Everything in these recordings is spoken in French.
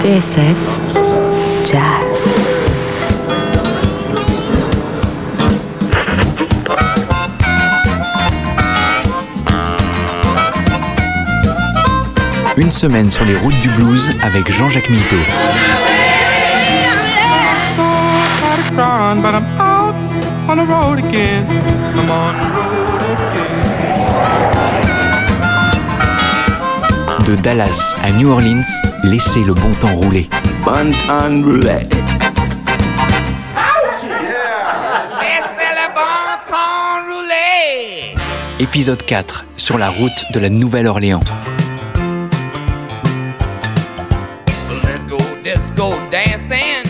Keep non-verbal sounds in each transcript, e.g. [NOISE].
TSF Jazz. Une semaine sur les routes du blues avec Jean-Jacques Milteau. But I'm out on the road again. I'm on the road again. De Dallas à New Orleans, laissez le bon temps rouler. Bon temps rouler. Épisode 4 sur la route de la Nouvelle-Orléans.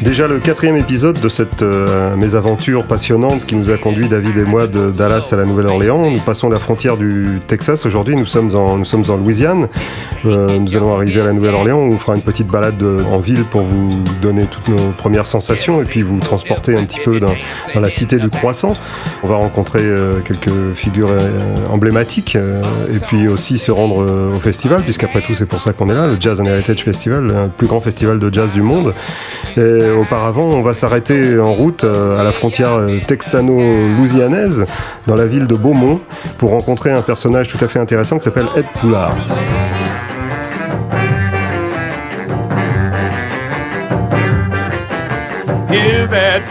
Déjà le quatrième épisode de cette euh, mésaventure passionnante qui nous a conduit David et moi de Dallas à la Nouvelle-Orléans. Nous passons la frontière du Texas aujourd'hui. Nous nous sommes en Louisiane. Euh, nous allons arriver à la Nouvelle-Orléans. On fera une petite balade de- en ville pour vous donner toutes nos premières sensations et puis vous transporter un petit peu dans, la cité du croissant. On va rencontrer euh, quelques figures euh, emblématiques euh, et puis aussi se rendre euh, au festival puisqu'après tout c'est pour ça qu'on est là, le Jazz and Heritage Festival, le plus grand festival de jazz du monde. Et auparavant, on va s'arrêter en route euh, à la frontière euh, texano-louisianaise, dans la ville de Beaumont, pour rencontrer un personnage tout à fait intéressant qui s'appelle Ed Poulard.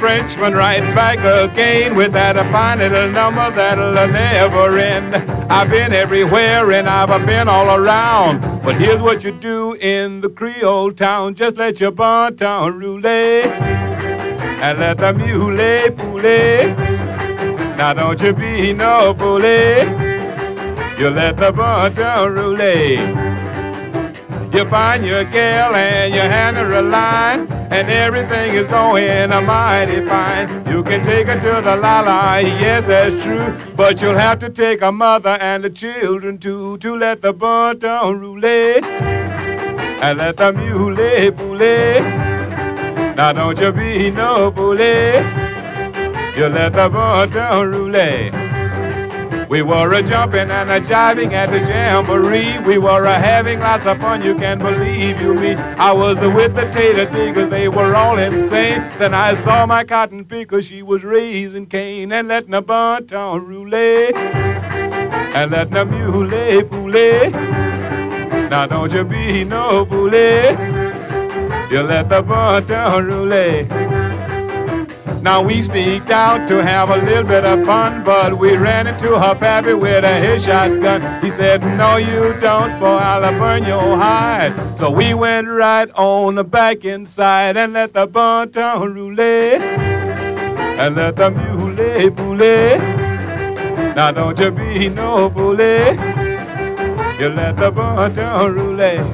Frenchman right back again with that a fine little number that'll never end. I've been everywhere and I've been all around. But here's what you do in the Creole town. Just let your bon ton roulette and let the mule poulet. Now don't you be no bully. You let the bon ton roulette. You find your gal and you hand her a line, and everything is going a mighty fine. You can take her to the la-la, yes, that's true, but you'll have to take a mother and the children too to let the bon ton roulette and let the mule poulet. Now don't you be no bully, you let the bon ton roulette. We were a jumping and a jiving at the jamboree. We were a having lots of fun, you can believe you me. I was a with the tater diggers, they were all insane. Then I saw my cotton picker, she was raising cane and letting a bon ton roulette and letting a mule poulet. Now don't you be no bully, you let the bon ton roulette. Now we sneaked out to have a little bit of fun, but we ran into her pappy with a his shotgun. He said, No, you don't, boy, I'll burn your hide. So we went right on the back inside and let the bon ton roulette and let the mule poulet. Now don't you be no bully, you let the bon ton roulette.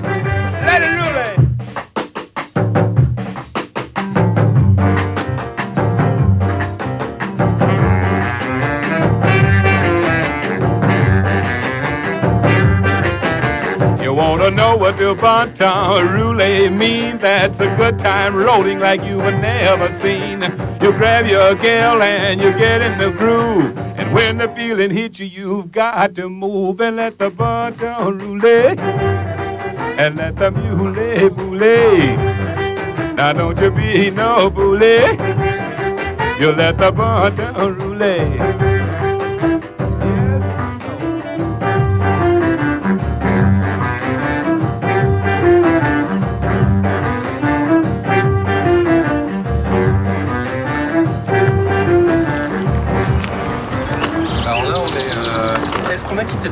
Let it wanna know what the bon ton roulette mean? That's a good time rolling like you've never seen. You grab your gal and you get in the groove. And when the feeling hits you, you've got to move and let the bon ton roulette and let the mule bully. Now don't you be no bully. You let the bon ton roulette.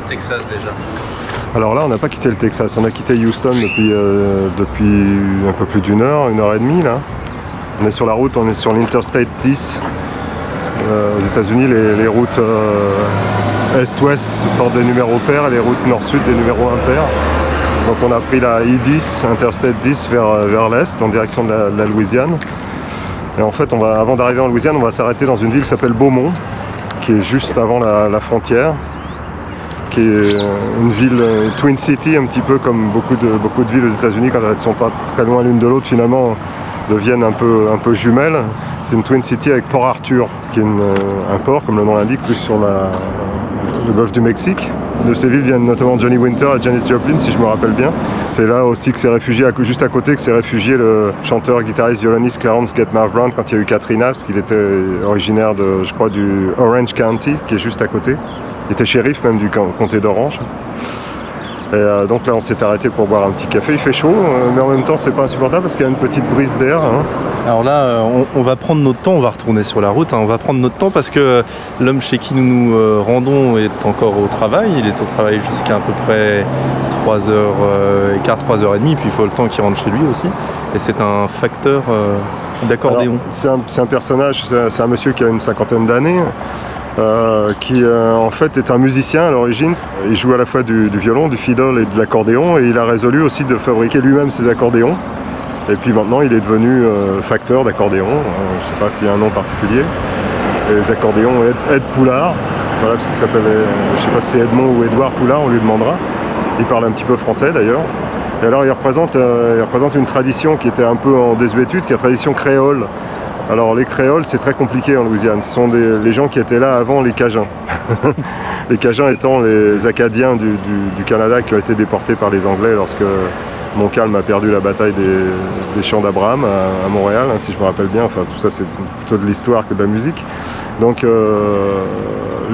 Texas déjà Alors là, on n'a pas quitté le Texas, on a quitté Houston depuis, euh, depuis un peu plus d'une heure, une heure et demie là. On est sur la route, on est sur l'Interstate 10. Euh, aux États-Unis, les, routes euh, est-ouest portent des numéros pairs et les routes nord-sud des numéros impairs. Donc on a pris la I-10, Interstate 10 vers, l'est, en direction de la, Louisiane. Et en fait, on va, avant d'arriver en Louisiane, on va s'arrêter dans une ville qui s'appelle Beaumont, qui est juste avant la frontière qui est euh, une ville euh, Twin City, un petit peu comme beaucoup de, villes aux États-Unis, quand elles ne sont pas très loin l'une de l'autre, finalement deviennent un peu, un peu jumelles. C'est une Twin City avec Port Arthur, qui est euh, un port, comme le nom l'indique, plus sur le golfe du Mexique. De ces villes viennent notamment Johnny Winter et Janis Joplin, si je me rappelle bien. C'est là aussi que s'est réfugié, juste à côté, que s'est réfugié le chanteur, guitariste, violoniste Clarence Getmar Brown quand il y a eu Katrina, parce qu'il était originaire de, je crois, du Orange County, qui est juste à côté. Il était shérif même du comté d'Orange. Et euh, donc là, on s'est arrêté pour boire un petit café. Il fait chaud, euh, mais en même temps, c'est pas insupportable parce qu'il y a une petite brise d'air. hein. Alors là, euh, on, on va prendre notre temps, on va retourner sur la route, hein, on va prendre notre temps parce que l'homme chez qui nous nous rendons est encore au travail. Il est au travail jusqu'à à peu près 3h15, 3h30, puis il faut le temps qu'il rentre chez lui aussi. Et c'est un facteur d'accordéon. C'est un, personnage, c'est un, c'est un monsieur qui a une cinquantaine d'années, euh, qui euh, en fait est un musicien à l'origine. Il joue à la fois du, violon, du fiddle et de l'accordéon, et il a résolu aussi de fabriquer lui-même ses accordéons. Et puis maintenant, il est devenu euh, facteur d'accordéon. Je ne sais pas s'il y a un nom particulier. Et les accordéons Ed, Poulard, voilà, parce qu'il s'appelle, je ne sais pas si c'est Edmond ou Édouard Poulard, on lui demandera. Il parle un petit peu français d'ailleurs. Et alors il représente, il représente une tradition qui était un peu en désuétude, qui est la tradition créole. Alors les créoles, c'est très compliqué en Louisiane. Ce sont les gens qui étaient là avant les Cajuns. [LAUGHS] les Cajuns étant les Acadiens du, Canada qui ont été déportés par les Anglais lorsque Montcalm a perdu la bataille des, champs d'Abraham à, Montréal, hein, si je me rappelle bien. Enfin, tout ça, c'est plutôt de l'histoire que de la musique. Donc, euh,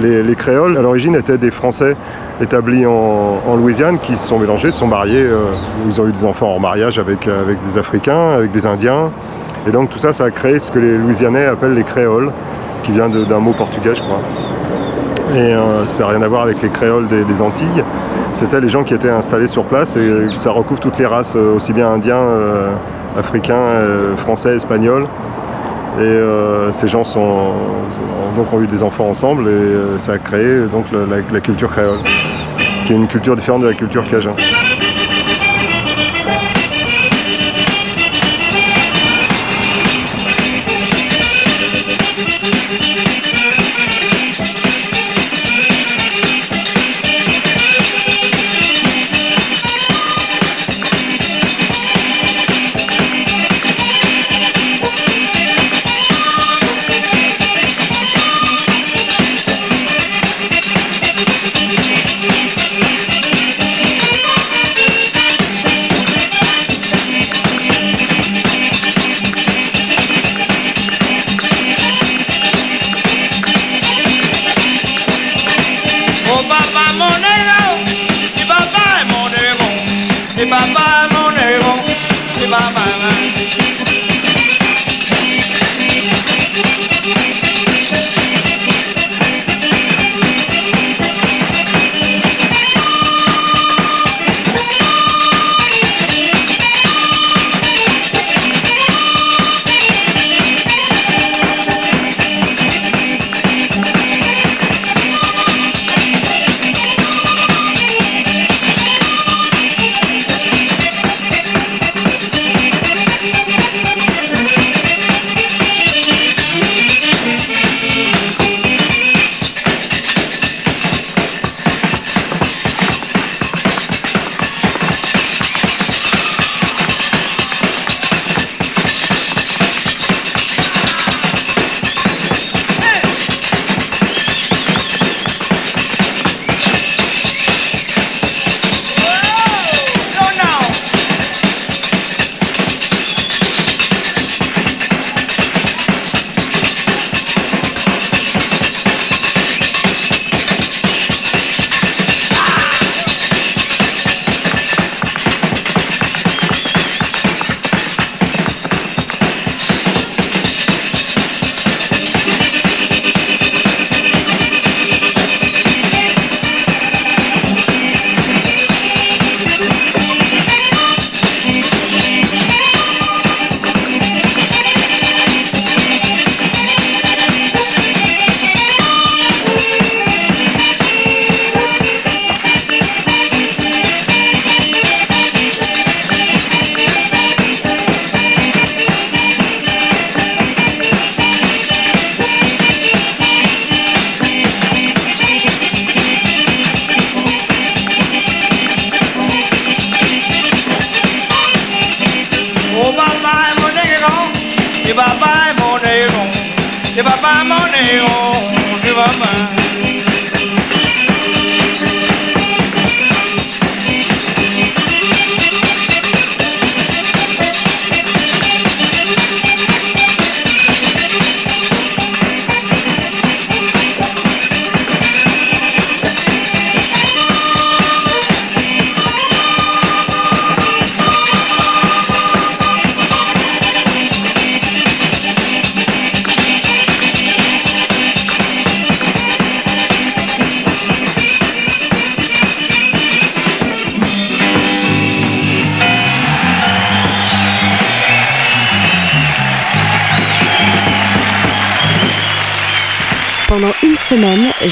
les, les créoles, à l'origine, étaient des Français établis en, Louisiane qui se sont mélangés, sont mariés. euh, ils ont eu des enfants en mariage avec des Africains, avec des Indiens. Et donc, tout ça, ça a créé ce que les Louisianais appellent les créoles, qui vient d'un mot portugais, je crois. Et euh, ça n'a rien à voir avec les créoles des, Antilles. C'était les gens qui étaient installés sur place et ça recouvre toutes les races, euh, aussi bien indiens, euh, africains, français, espagnols. Et ces gens sont, ont, donc eu des enfants ensemble et ça a créé donc la, la culture créole, qui est une culture différente de la culture cajun.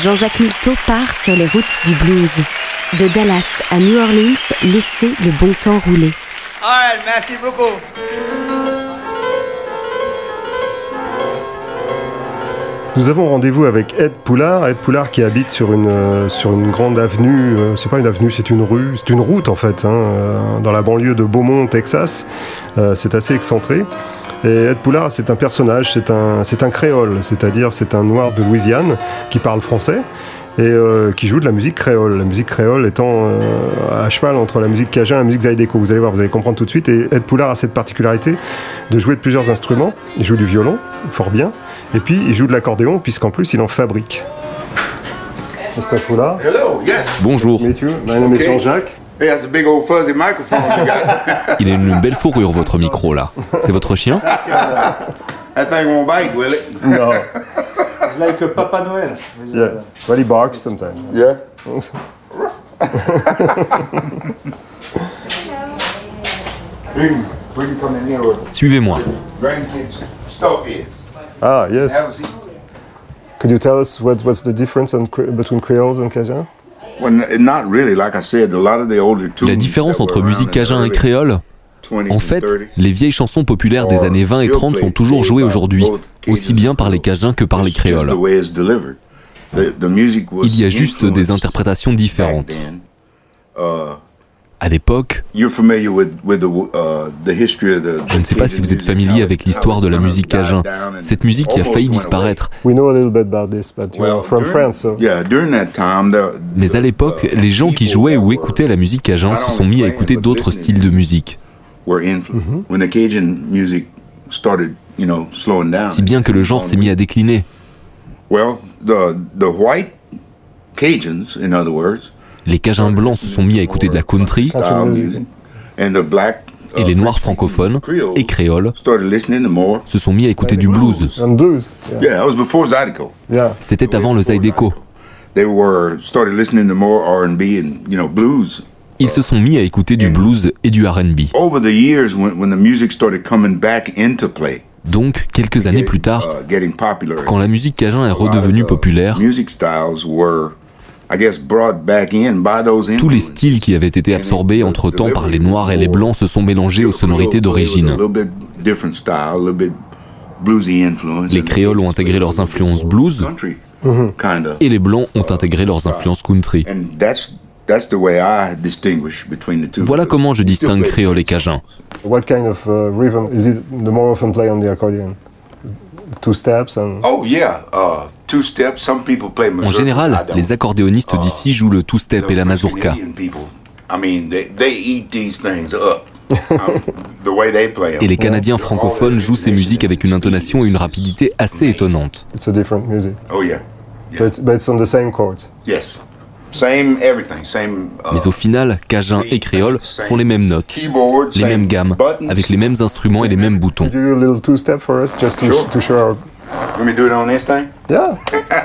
Jean-Jacques Milteau part sur les routes du blues. De Dallas à New Orleans, laissez le bon temps rouler. All right, merci beaucoup. Nous avons rendez-vous avec Ed Poulard. Ed Poulard qui habite sur une, euh, sur une grande avenue. euh, c'est pas une avenue, c'est une rue. C'est une route en fait, hein, euh, dans la banlieue de Beaumont, Texas. Euh, c'est assez excentré. Et Ed Poulard, c'est un personnage, c'est un, c'est un créole, c'est-à-dire c'est un noir de Louisiane qui parle français et euh, qui joue de la musique créole. La musique créole étant euh, à cheval entre la musique cajun et la musique zaïdéco. Vous allez voir, vous allez comprendre tout de suite. Et Ed Poulard a cette particularité de jouer de plusieurs instruments. Il joue du violon, fort bien, et puis il joue de l'accordéon, puisqu'en plus il en fabrique. Mr. Poulard, Hello, yes. Bonjour. meet you. My name is Okay. Jean-Jacques. Hey, that's a big old fuzzy microphone you got. Il a une belle fourrure, votre micro, là. C'est votre chien? That thing won't bite, will it? No. It's like Papa Noël. Yeah. Well, he barks sometimes. Yeah. Suivez-moi. Ah, yes. A. Could you tell us what, what's the difference on, Cre- between Creoles and Cajun? La différence entre musique cajun et créole 20s En fait, 30s les vieilles chansons populaires des années 20 et 30 sont toujours jouées aujourd'hui, aussi bien par les cajuns que par les créoles. Il y a juste des interprétations différentes. Uh, À l'époque, uh, je ne sais pas si vous êtes familier avec l'histoire de la musique cajun. Cette musique qui a failli disparaître. We know a little bit about this, but you're Well, from during- France, so Yeah, during that time, the- Mais à l'époque, the les gens qui jouaient ou were- écoutaient la musique cajun se sont mis à écouter d'autres styles de musique. were influenced. When the Cajun music started, you know, slowing down. Si bien que le genre s'est mis à décliner. Well, the the white Cajuns, in other words, Les cajuns blancs se sont mis à écouter de la country et uh, les noirs French francophones et créoles started listening to more. se sont mis à écouter du blues. C'était avant le Zydeco. They were started listening to more R&B and you know blues. Ils se sont mis à écouter du blues et du R&B. Over the years, when, when the music started coming back into play, Donc, quelques années plus tard, uh, getting popular, quand la musique cajun est redevenue the populaire, Music styles were, I guess, brought back in by those tous les styles qui avaient été absorbés entre-temps par les noirs et les blancs se sont mélangés aux sonorités d'origine. Les créoles ont intégré leurs influences blues et les blancs ont intégré leurs influences country. Voilà comment je distingue créole et cajun. What kind of uh, rhythm? Is it the more often play on the accordion? Two steps and Oh yeah, uh, two steps. Some people play En général, les accordéonistes d'ici jouent le two-step et la mazurka. Indian people, I mean, they, they eat these things up. [LAUGHS] The way they play 'em. Et les Canadiens francophones jouent ces musiques avec une intonation et une rapidité assez étonnantes. it's a different music. Oh yeah. Yeah. But, it's, but it's on the same chords. Yes. Same everything. Same. Uh, Mais au final, cajun et créole font les mêmes notes, les same mêmes gammes, avec les mêmes instruments et les mêmes boutons. Let me do it on this thing? Yeah,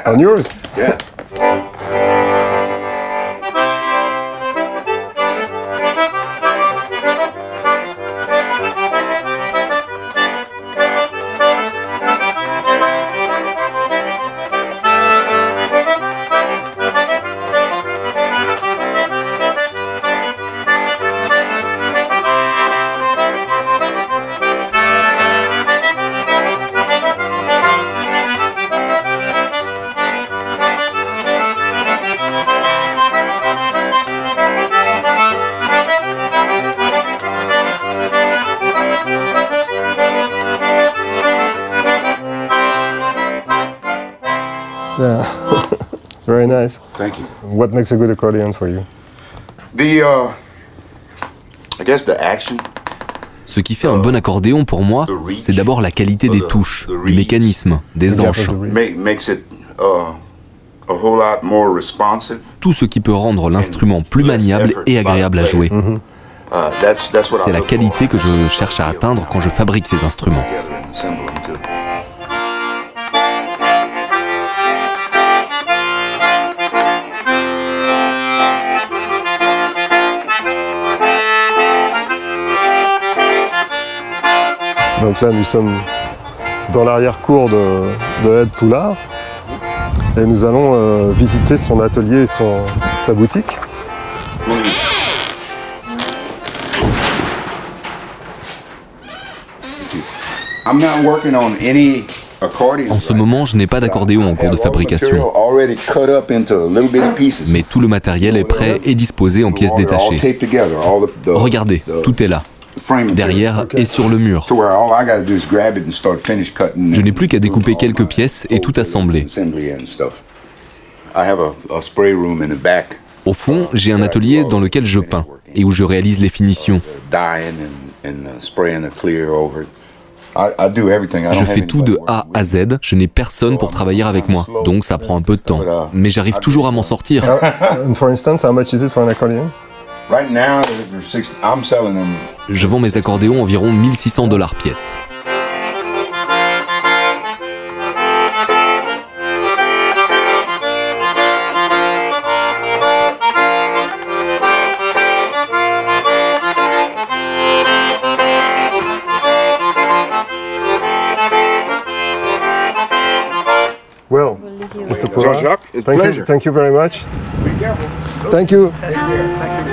[LAUGHS] on yours. Yeah. Very nice. Thank you. What makes a good accordion for you? The uh, I guess the action. Ce qui fait un bon accordéon pour moi, c'est d'abord la qualité des touches, du mécanisme, des anches, Make, makes it uh, a whole lot more responsive. tout ce qui peut rendre l'instrument plus maniable et agréable à jouer. Uh, what I C'est la qualité que je cherche à atteindre quand je fabrique ces instruments. Donc là, nous sommes dans l'arrière-cour de, de Ed Poulard. et nous allons euh, visiter son atelier et son, sa boutique. En ce moment, je n'ai pas d'accordéon en cours de fabrication. Mais tout le matériel est prêt et disposé en pièces détachées. Regardez, tout est là. Derrière et sur le mur. Je n'ai plus qu'à découper quelques pièces et tout assembler. Au fond, j'ai un atelier dans lequel je peins et où je réalise les finitions. Je fais tout de A à Z, je n'ai personne pour travailler avec moi, donc ça prend un peu de temps. Mais j'arrive toujours à m'en sortir. Je vends mes accordéons environ 1600 dollars pièce. Jean-Jacques, it's thank pleasure. You, thank you very much. Thank you. Thank you.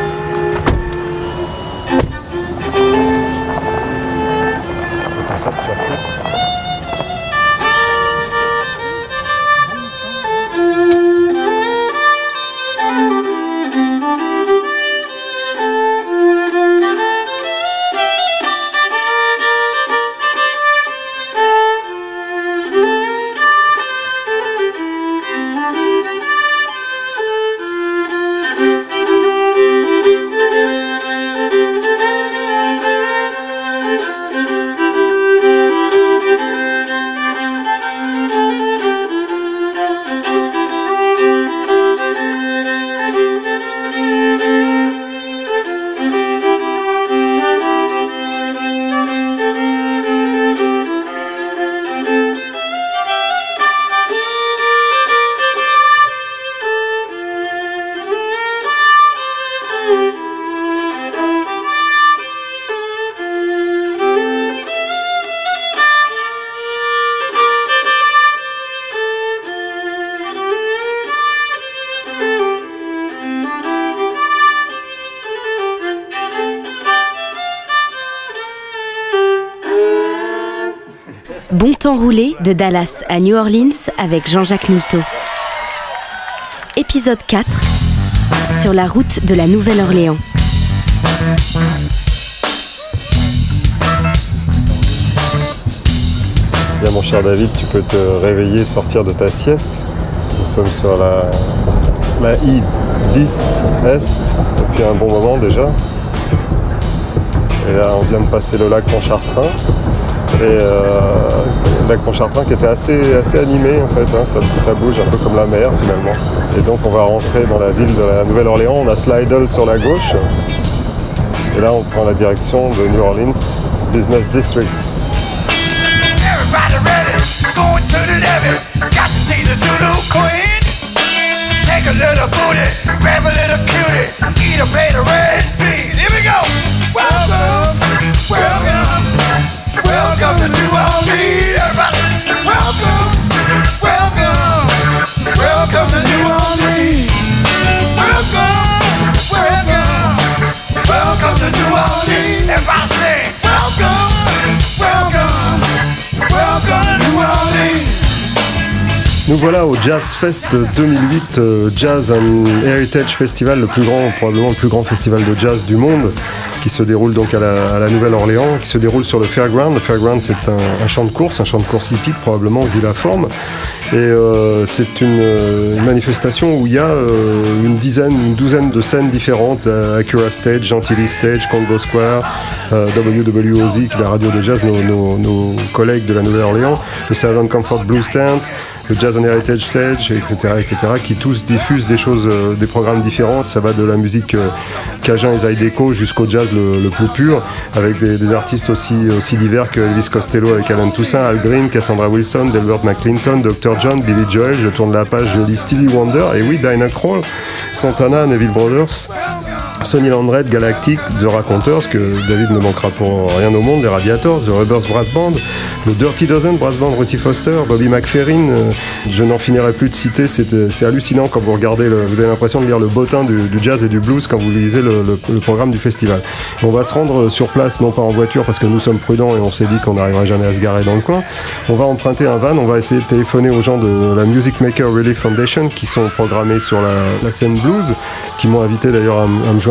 Enroulé de Dallas à New Orleans avec Jean-Jacques Milteau. Épisode 4 Sur la route de la Nouvelle-Orléans. Bien mon cher David, tu peux te réveiller, sortir de ta sieste. Nous sommes sur la, la I-10 Est depuis un bon moment déjà. Et là on vient de passer le lac Pontchartrain. Et euh, lac Pontchartrain qui était assez, assez animé en fait, hein. ça, bouge un peu comme la mer finalement. Et donc on va rentrer dans la ville de la Nouvelle-Orléans, on a Slidell sur la gauche. Et là on prend la direction de New Orleans Business District. Nous voilà au Jazz Fest 2008, euh, Jazz and Heritage Festival, le plus grand, probablement le plus grand festival de jazz du monde, qui se déroule donc à la, Nouvelle-Orléans, qui se déroule sur le Fairground. Le Fairground, c'est un, champ de course, un champ de course hippique probablement vu la forme. Et euh, c'est une, manifestation où il y a euh, une dizaine, une douzaine de scènes différentes Acura Stage, Gentilly Stage, Congo Square, WWOZ, qui est la radio de jazz, nos, nos collègues de la Nouvelle-Orléans, le Seven Comfort Blues Tent, le Jazz and Heritage Stage, etc., etc., qui tous diffusent des choses, euh, des programmes différents. Ça va de la musique euh, cajun et zydeco jusqu'au jazz le, plus pur, avec des, artistes aussi, aussi divers que Elvis Costello avec Alan Toussaint, Al Green, Cassandra Wilson, Delbert McClinton, Dr. John, Billy Joel. Je tourne la page, je lis Stevie Wonder, et oui, Dinah Kroll, Santana, Neville Brothers. Sonny Galactic, The Raconteurs, que David ne manquera pour rien au monde, les Radiators, The Rubbers Brass Band, le Dirty Dozen Brass Band, Ruthie Foster, Bobby McFerrin. Euh, je n'en finirai plus de citer, c'est hallucinant quand vous regardez, le, vous avez l'impression de lire le bottin du, jazz et du blues quand vous lisez le, programme du festival. On va se rendre sur place, non pas en voiture parce que nous sommes prudents et on s'est dit qu'on n'arriverait jamais à se garer dans le coin. On va emprunter un van, on va essayer de téléphoner aux gens de la Music Maker Relief Foundation qui sont programmés sur la, scène blues, qui m'ont invité d'ailleurs à, me joindre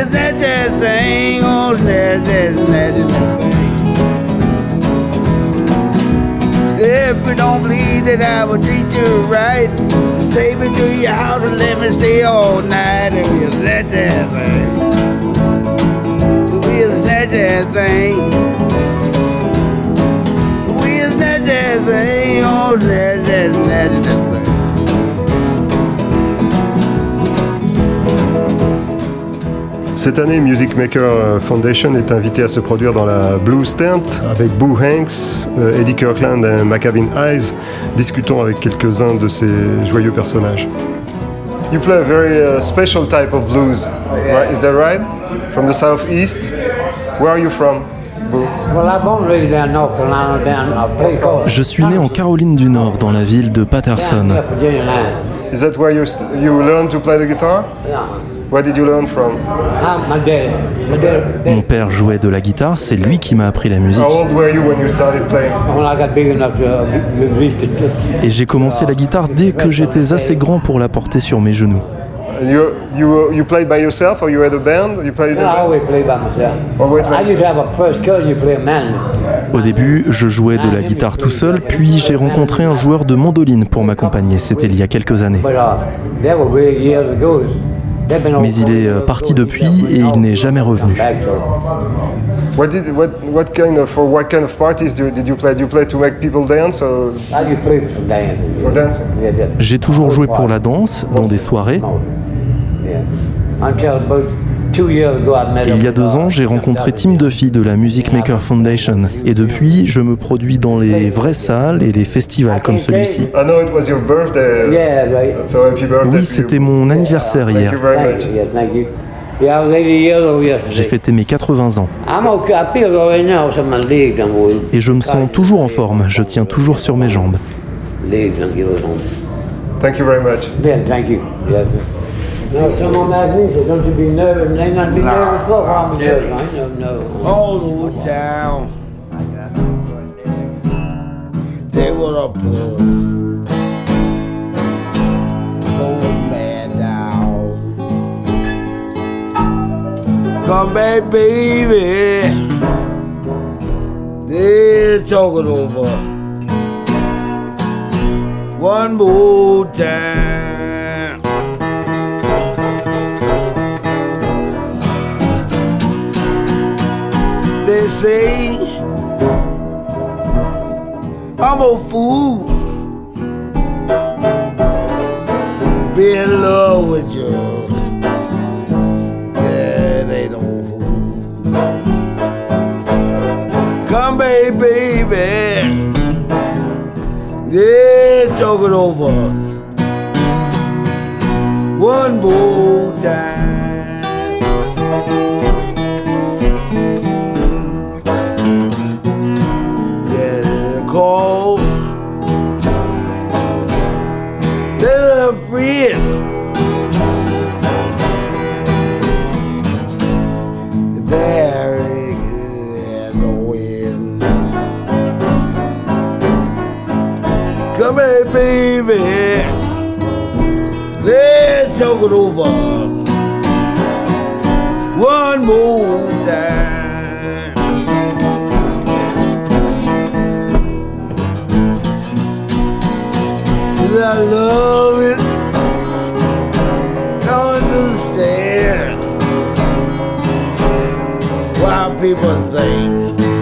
We'll let that thing. Oh, let that, let that thing. If you don't believe that I will treat you right, take me to your house and let me stay all night and we'll let that thing. We'll let that thing. We'll let that thing. Oh, let, let, let that Cette année, Music Maker Foundation est invité à se produire dans la Blues Tent avec Boo Hanks, euh, Eddie Kirkland et McAvin Eyes. Discutons avec quelques-uns de ces joyeux personnages. You play a very uh, special type of blues, right? Is that right? From the southeast? Where are you from? Je suis né en Caroline du Nord, dans la ville de Patterson. Is that where you, you learn to play the guitar? Where did you learn from? Ah, Mon père jouait de la guitare, c'est lui qui m'a appris la musique. How old were you when you started playing? Et j'ai commencé la guitare dès que j'étais assez grand pour la porter sur mes genoux. You, you, you played by yourself or you had a band? You played no, I always played by myself. Always by I used to have a first cousin you play a mandolin. Au début, je jouais de la guitare tout seul, puis j'ai rencontré un joueur de mandoline pour m'accompagner. C'était il y a quelques années. But, uh, that was years ago. Mais il est euh, parti depuis et il n'est jamais revenu. What did what what kind of for what kind of parties do, did you play? Do you play to make people dance or? For dancing? J'ai toujours joué pour la danse dans des soirées. Il y a deux ans, j'ai rencontré Tim Duffy de la Music Maker Foundation. Et depuis, je me produis dans les vraies salles et les festivals comme celui-ci. Oui, c'était mon anniversaire hier. J'ai fêté mes 80 ans. Et je me sens toujours en forme, je tiens toujours sur mes jambes. Thank you very much. thank you. No, someone mad me said, don't you be nervous? Ain't nothing to be nervous for. I'm nervous. I ain't no, no. All over town. They were a poor, poor man down. Come back, baby. They're talking over. One more time. Say I'm a fool. Be in love with you. Yeah, they don't fool. Come, baby, baby. Yeah, talk it over. over. One more time. I love it. Don't understand why people think.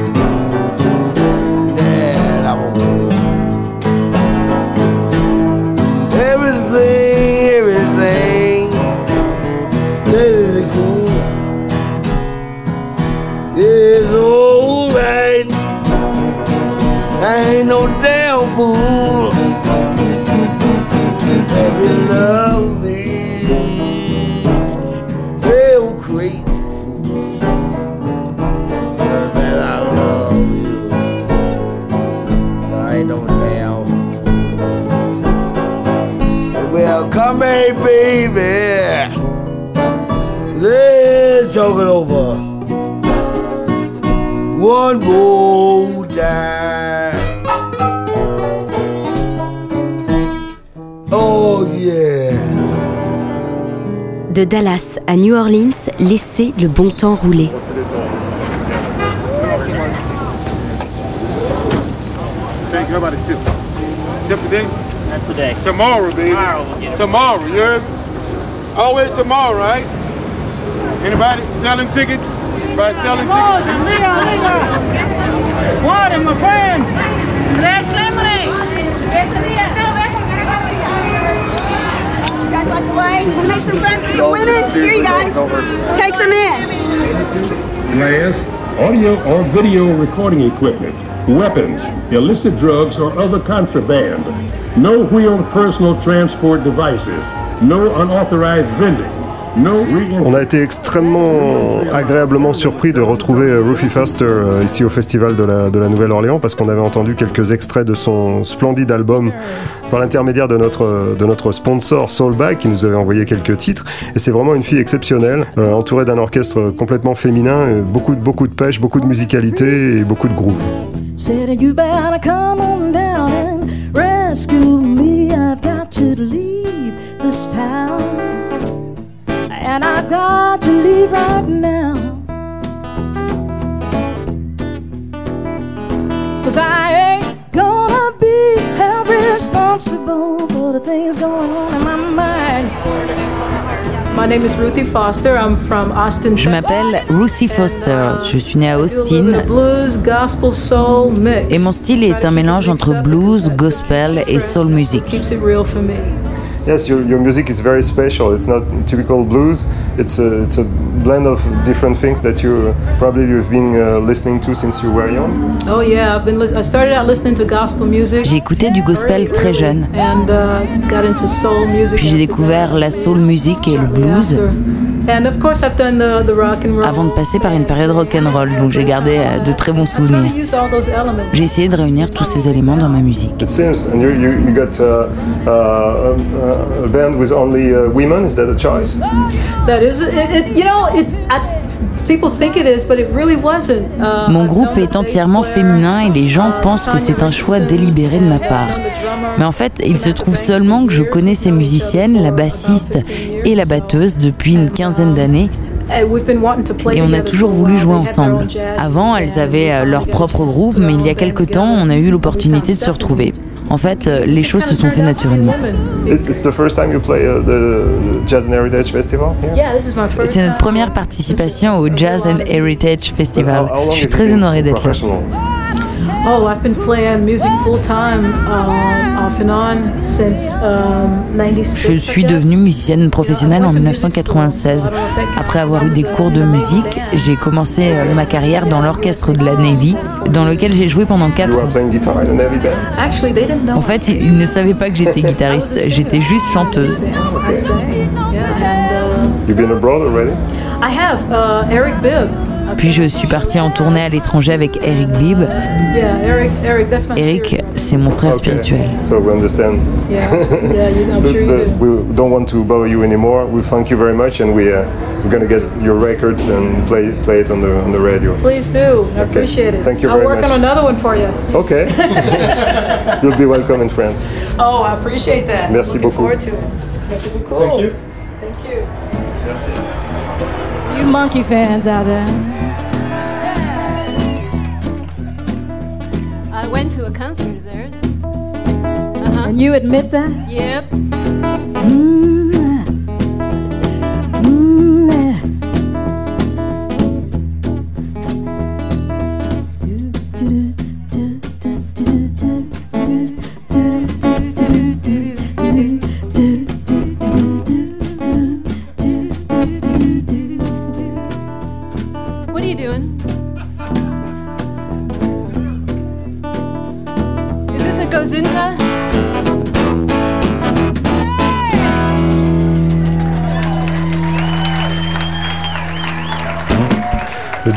One more time. Oh yeah. De Dallas à New Orleans, laissez le bon temps rouler. Thank you. How about a tip? Tip today? Not today. Tomorrow, baby. Tomorrow, we'll get it. Tomorrow, you heard? me? Always tomorrow, right? Anybody selling tickets? Anybody selling tickets? What, my friend? Fresh lemonade. You guys like to play? Want to make some friends with some women? Here you guys. Take some in. glass, audio or video recording equipment, weapons, illicit drugs, or other contraband. No wheeled personal transport devices. No unauthorized vending. On a été extrêmement agréablement surpris de retrouver Rufy Foster euh, ici au festival de la, Nouvelle-Orléans parce qu'on avait entendu quelques extraits de son splendide album par l'intermédiaire de notre, de notre sponsor Soulback qui nous avait envoyé quelques titres. Et c'est vraiment une fille exceptionnelle euh, entourée d'un orchestre complètement féminin, euh, beaucoup, beaucoup de pêche, beaucoup de musicalité et beaucoup de groove. And I've got to leave right now. Cause I ain't gonna be held responsible for the things going on in my mind. My name is Ruthie Foster. I'm from Austin. Je m'appelle Ruthie Foster, je suis née à Austin et mon style est un mélange entre blues, gospel et soul music. Yes, your, your music is very special. It's not typical blues. It's a, it's a blend of different things that you probably you've been uh, listening to since you were young. Oh yeah, I've been. I started out listening to gospel music. J'ai écouté du gospel très jeune, And uh, got into soul music. puis j'ai découvert la soul music et le blues after. And of course, I've done the, the rock and roll. avant de passer par une période rock'n'roll, donc j'ai gardé euh, de très bons souvenirs. J'ai essayé de réunir tous ces éléments dans ma musique. Mon groupe est entièrement féminin et les gens pensent que c'est un choix délibéré de ma part. Mais en fait, il se trouve seulement que je connais ces musiciennes, la bassiste et la batteuse, depuis une quinzaine d'années. Et on a toujours voulu jouer ensemble. Avant, elles avaient euh, leur propre groupe, mais il y a quelque temps, on a eu l'opportunité de se retrouver. En fait, euh, les choses se sont fait naturellement. It's, it's the first time you play the Jazz and Heritage Festival here? Yeah, this is my first C'est notre première participation au Jazz and Heritage Festival. Je suis très honorée d'être là. Professional. Oh, I've been playing music full time, um, off and on, since um, 96. Je suis devenue musicienne professionnelle en 1996. Après avoir eu des cours de musique, j'ai commencé euh, ma carrière dans l'orchestre de la Navy, dans lequel j'ai joué pendant 4 You ans. are playing guitar in a Navy band? Actually, they didn't know. En fait, ils ne savaient pas que j'étais guitariste, j'étais juste chanteuse. And You've been abroad already? uh, I have uh, Eric Bibb. Puis je suis partie en tournée à l'étranger avec Eric Bibb. Yeah, Eric. Eric, that's my. Eric, c'est mon frère spirituel. So we understand. Yeah, [LAUGHS] yeah, you, I'm The- sure you the- do. we don't want to bother you anymore. We thank you very much, and we uh, we're gonna get your records and play play it on the on the radio. Please do. I Okay. appreciate it. Thank you I'll very work much. on another one for you. Okay. [LAUGHS] You'll be welcome in France. Oh, I appreciate that. Merci Looking beaucoup. forward to it. Merci beaucoup. Thank you. Thank you. You monkey fans out there. I went to a concert of theirs. Uh-huh. And you admit that? Yep.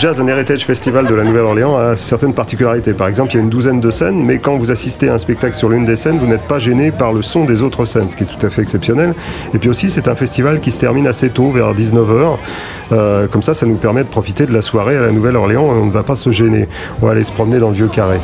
Jazz and Heritage Festival de la Nouvelle-Orléans a certaines particularités. Par exemple, il y a une douzaine de scènes, mais quand vous assistez à un spectacle sur l'une des scènes, vous n'êtes pas gêné par le son des autres scènes, ce qui est tout à fait exceptionnel. Et puis aussi, c'est un festival qui se termine assez tôt, vers 19h. Euh, comme ça, ça nous permet de profiter de la soirée à la Nouvelle-Orléans on ne va pas se gêner. On va aller se promener dans le vieux carré.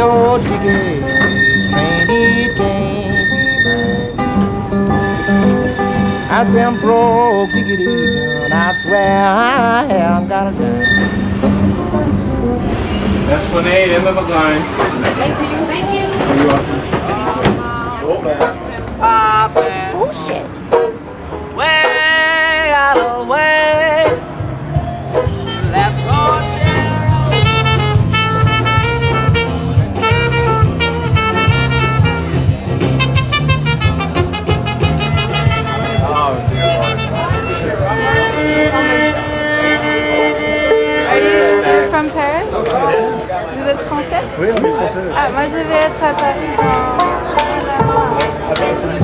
your ticket. This train it can't be mine. I say I'm broke, tickety John. I swear I am got a dime. That's Renee, Emma McGline. Thank you. Thank you. You're welcome. Oui, oui, français. Ah, moi je vais être à Paris dans. Ah, bah,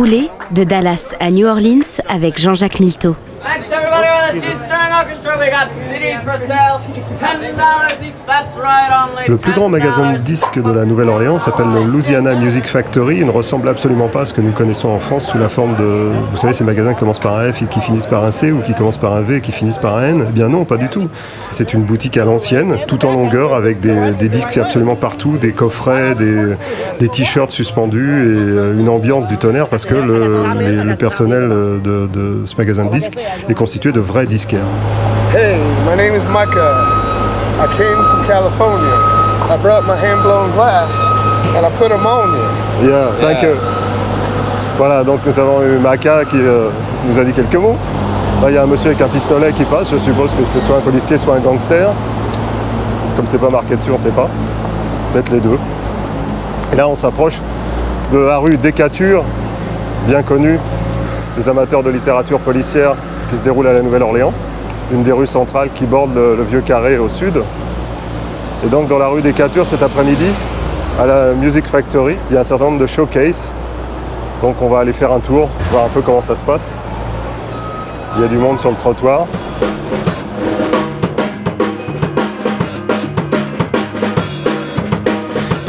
Bon temps roulé de Dallas à New Orleans avec Jean-Jacques Milteau. Le plus grand magasin de disques de la Nouvelle-Orléans s'appelle le Louisiana Music Factory. Il ne ressemble absolument pas à ce que nous connaissons en France sous la forme de, vous savez, ces magasins qui commencent par un F et qui finissent par un C ou qui commencent par un V et qui finissent par un N. Eh bien non, pas du tout. C'est une boutique à l'ancienne, tout en longueur, avec des, disques absolument partout, des coffrets, des, t-shirts suspendus et euh, une ambiance du tonnerre parce que le, personnel de, de ce magasin de disques est constitué de vrais disquaires. Hey, my name is Micah. I came from California. I brought my hand-blown glass and I put ammonia. Yeah, thank you. Voilà, donc nous avons eu Maka qui euh, nous a dit quelques mots. Là, il y a un monsieur avec un pistolet qui passe. Je suppose que c'est soit un policier, soit un gangster. Comme c'est pas marqué dessus, on ne sait pas. Peut-être les deux. Et là, on s'approche de la rue Décature, bien connue des amateurs de littérature policière qui se déroule à la Nouvelle-Orléans une des rues centrales qui borde le, vieux carré au sud. Et donc dans la rue des Catures cet après-midi, à la Music Factory, il y a un certain nombre de showcases. Donc on va aller faire un tour, voir un peu comment ça se passe. Il y a du monde sur le trottoir.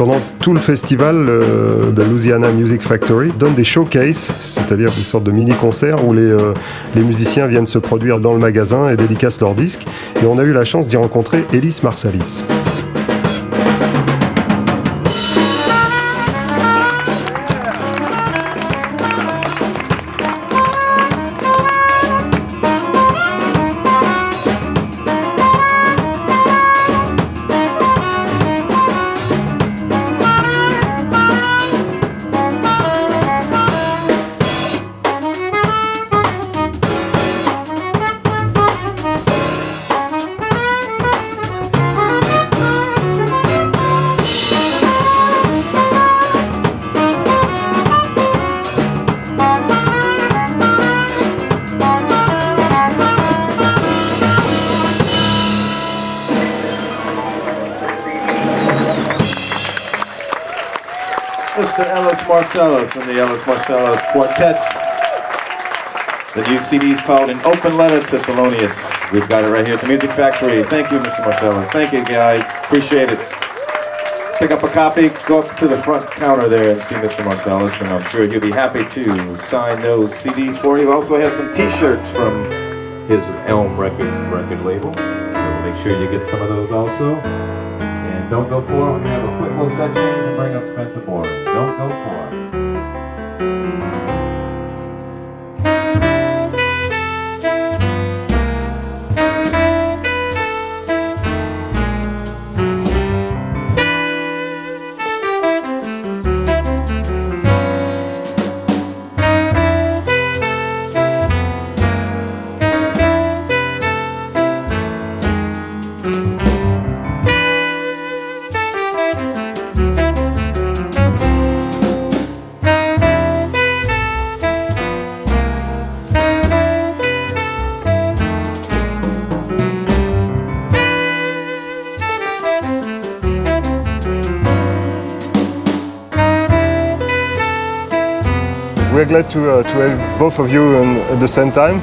pendant tout le festival, euh, Louisiana Music Factory donne des showcases, c'est-à-dire des sortes de mini-concerts où les, euh, les, musiciens viennent se produire dans le magasin et dédicacent leurs disques. Et on a eu la chance d'y rencontrer Elise Marsalis. Marcellus and the Ellis Marcellus Quartet. The new CD is called An Open Letter to Thelonious. We've got it right here at the Music Factory. Thank you, Mr. Marcellus. Thank you, guys. Appreciate it. Pick up a copy, go up to the front counter there and see Mr. Marcellus, and I'm sure he'll be happy to sign those CDs for you. Also have some t-shirts from his Elm Records record label, so make sure you get some of those also. And don't go for it. We're going to have a quick little set change bring up Spencer Board. Don't go for it. We're glad to, uh, to have both of you at the same time.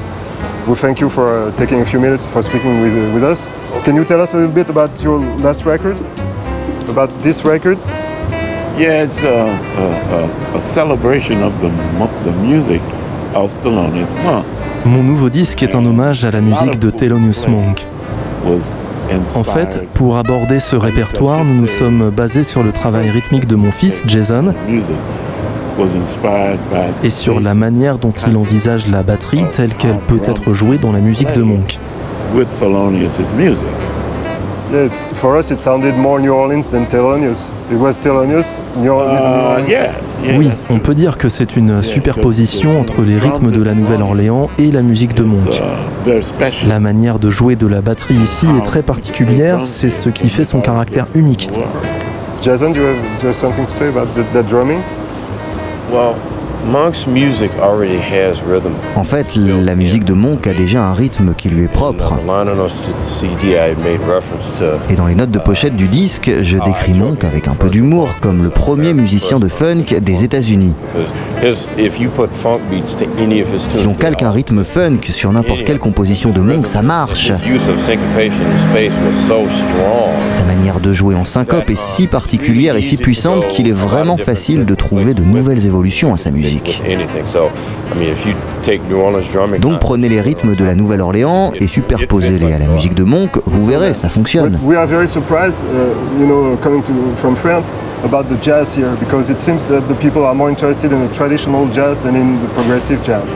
We thank you for uh, taking a few minutes for speaking with, uh, with us. Can you tell us a little bit about your last record? About this record? Yeah, it's a, a, a celebration of the, the music of Thelonious Monk. Mon nouveau disque est un hommage à la musique de Thelonious Monk. En fait, pour aborder ce répertoire, nous nous sommes basés sur le travail rythmique de mon fils, Jason, et sur la manière dont il envisage la batterie telle qu'elle peut être jouée dans la musique de Monk. Yeah, for us, it sounded more New Orleans than Thelonious. It was Thelonious, New Orleans. Uh, oui, on peut dire que c'est une superposition entre les rythmes de la Nouvelle-Orléans et la musique de Monk. Uh, la manière de jouer de la batterie ici est très particulière, c'est ce qui fait son caractère unique. Jason, do you have, do you have something to say about the, drumming? Well, En fait, la musique de Monk a déjà un rythme qui lui est propre. Et dans les notes de pochette du disque, je décris Monk avec un peu d'humour comme le premier musicien de funk des États-Unis. Si l'on calque un rythme funk sur n'importe quelle composition de Monk, ça marche. Sa manière de jouer en syncope est si particulière et si puissante qu'il est vraiment facile de trouver de nouvelles évolutions à sa musique. Donc prenez les rythmes de la Nouvelle-Orléans et superposez-les à la musique de Monk, vous verrez, ça fonctionne. We are very surprised, uh, you know, coming to, from France about the jazz here because it seems that the people are more interested in the traditional jazz than in the progressive jazz.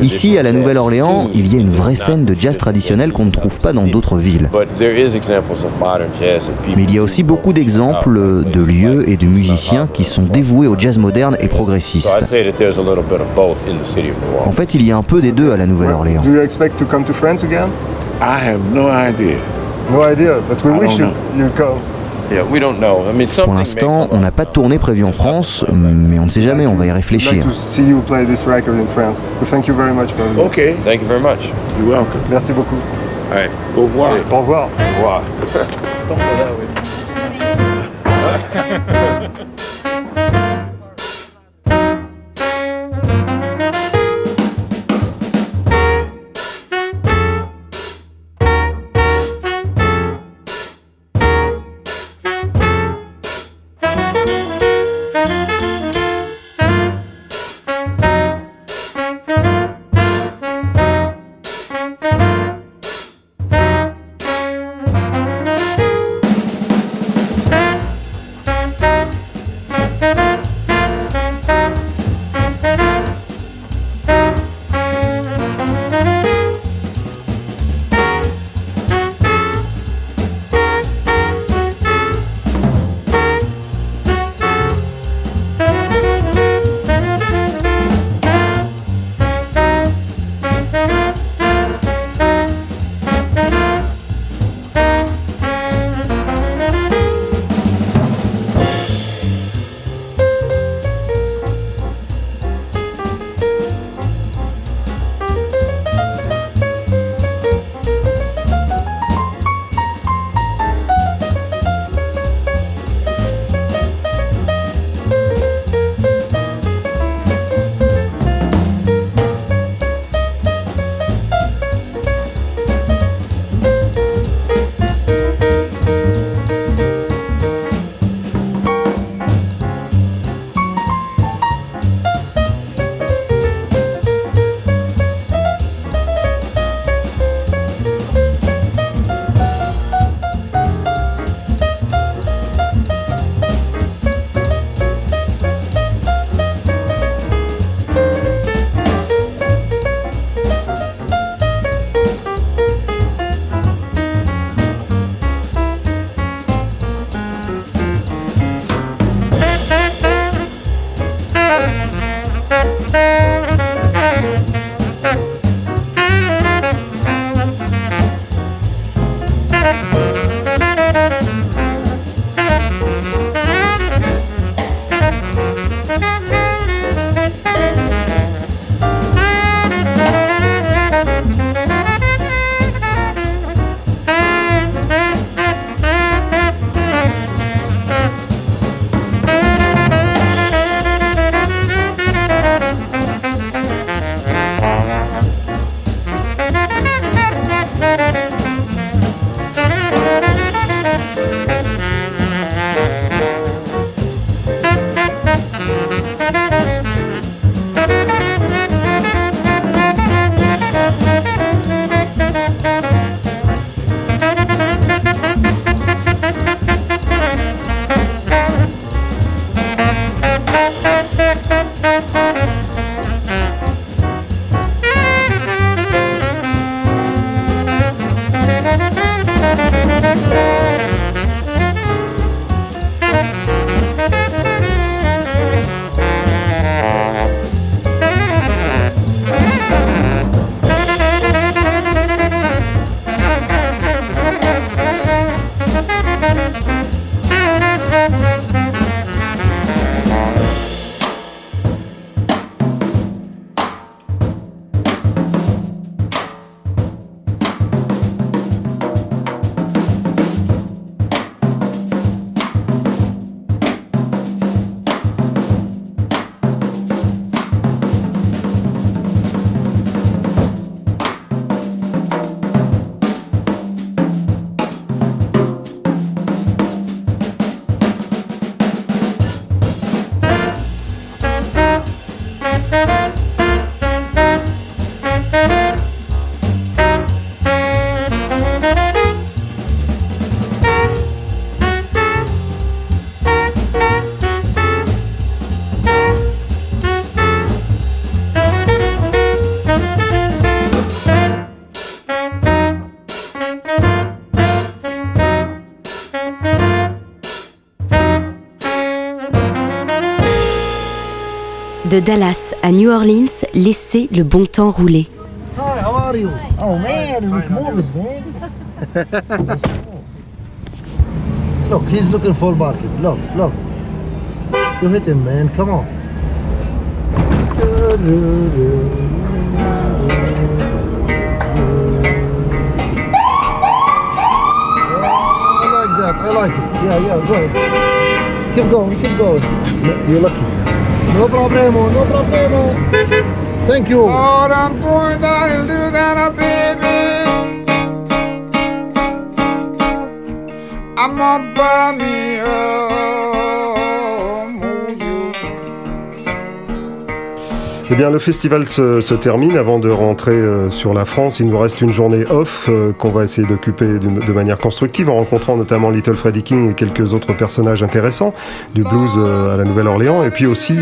Ici, à la Nouvelle-Orléans, il y a une vraie scène de jazz traditionnel qu'on ne trouve pas dans d'autres villes. Mais il y a aussi beaucoup d'exemples de lieux et de musiciens qui sont dévoués au jazz moderne et progressiste. En fait, il y a un peu des deux à la Nouvelle-Orléans. Do you expect to come to France again? I have no idea. No idea, but we wish don't you, you come. Pour l'instant, on n'a pas de tournée prévue en France, mais on ne sait jamais, on va y réfléchir. Merci beaucoup. Revoir. Au revoir. Au revoir. [LAUGHS] [LAUGHS] Dallas à New Orleans, laissez le bon temps rouler. Oh look, he's looking for market. Look, look. You hit him, man. Come on. I like that. I like it. Yeah, yeah, go ahead. Keep going, keep going. You're lucky. No problemo, no problemo. Thank you. Lord, I'm going down and look at a baby. I'm gonna buy me a Eh bien, le festival se, termine. Avant de rentrer euh, sur la France, il nous reste une journée off euh, qu'on va essayer d'occuper de manière constructive en rencontrant notamment Little Freddie King et quelques autres personnages intéressants du blues euh, à la Nouvelle-Orléans. Et puis aussi,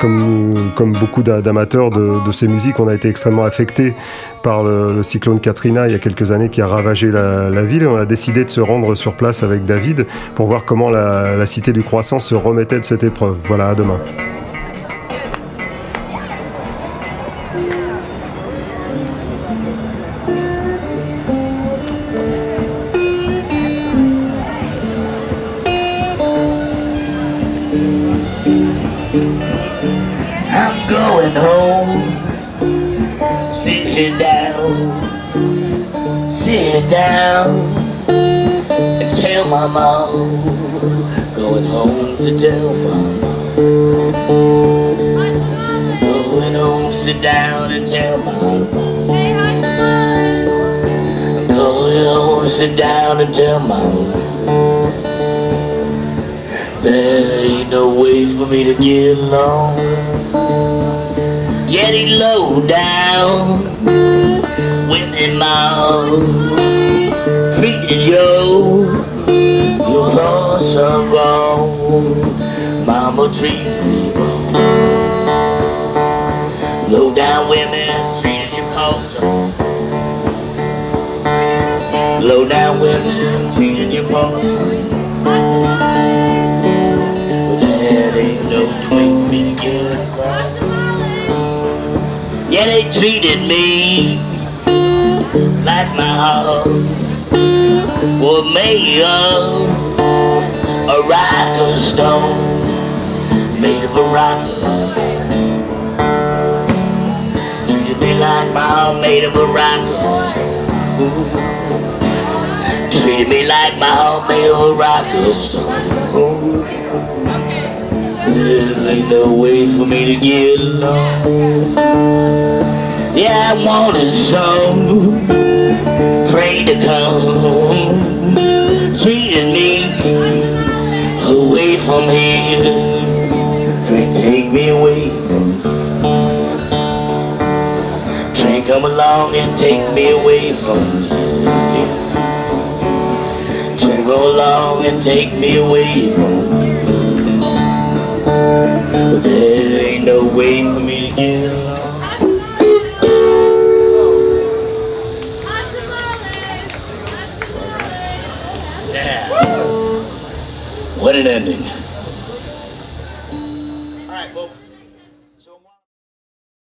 comme, beaucoup d'a- d'amateurs de, ces musiques, on a été extrêmement affectés par le, cyclone Katrina il y a quelques années qui a ravagé la, ville. On a décidé de se rendre sur place avec David pour voir comment la, la cité du croissant se remettait de cette épreuve. Voilà, à demain. Home to tell mama. Going home, sit down and tell mama. Going home, sit down and tell mama. There ain't no way for me to get along. Yet he low down with his mouth treated you your are wrong. Mama treated me wrong. Low down women treated you closer. Low down women treated you closer. That ain't no for me along. Yeah, they treated me like my heart was made of a rock stone, made of a rock of stone. Treated me like my heart made of a rock of stone. Treated me like my heart made of a rock of stone. There ain't no way for me to get along. Yeah, I wanted some, pray to come, treated me away from here, take me away. To come along and take me away from here. To go along and take me away from here. But there ain't no way for me to get along. Yeah. What an ending.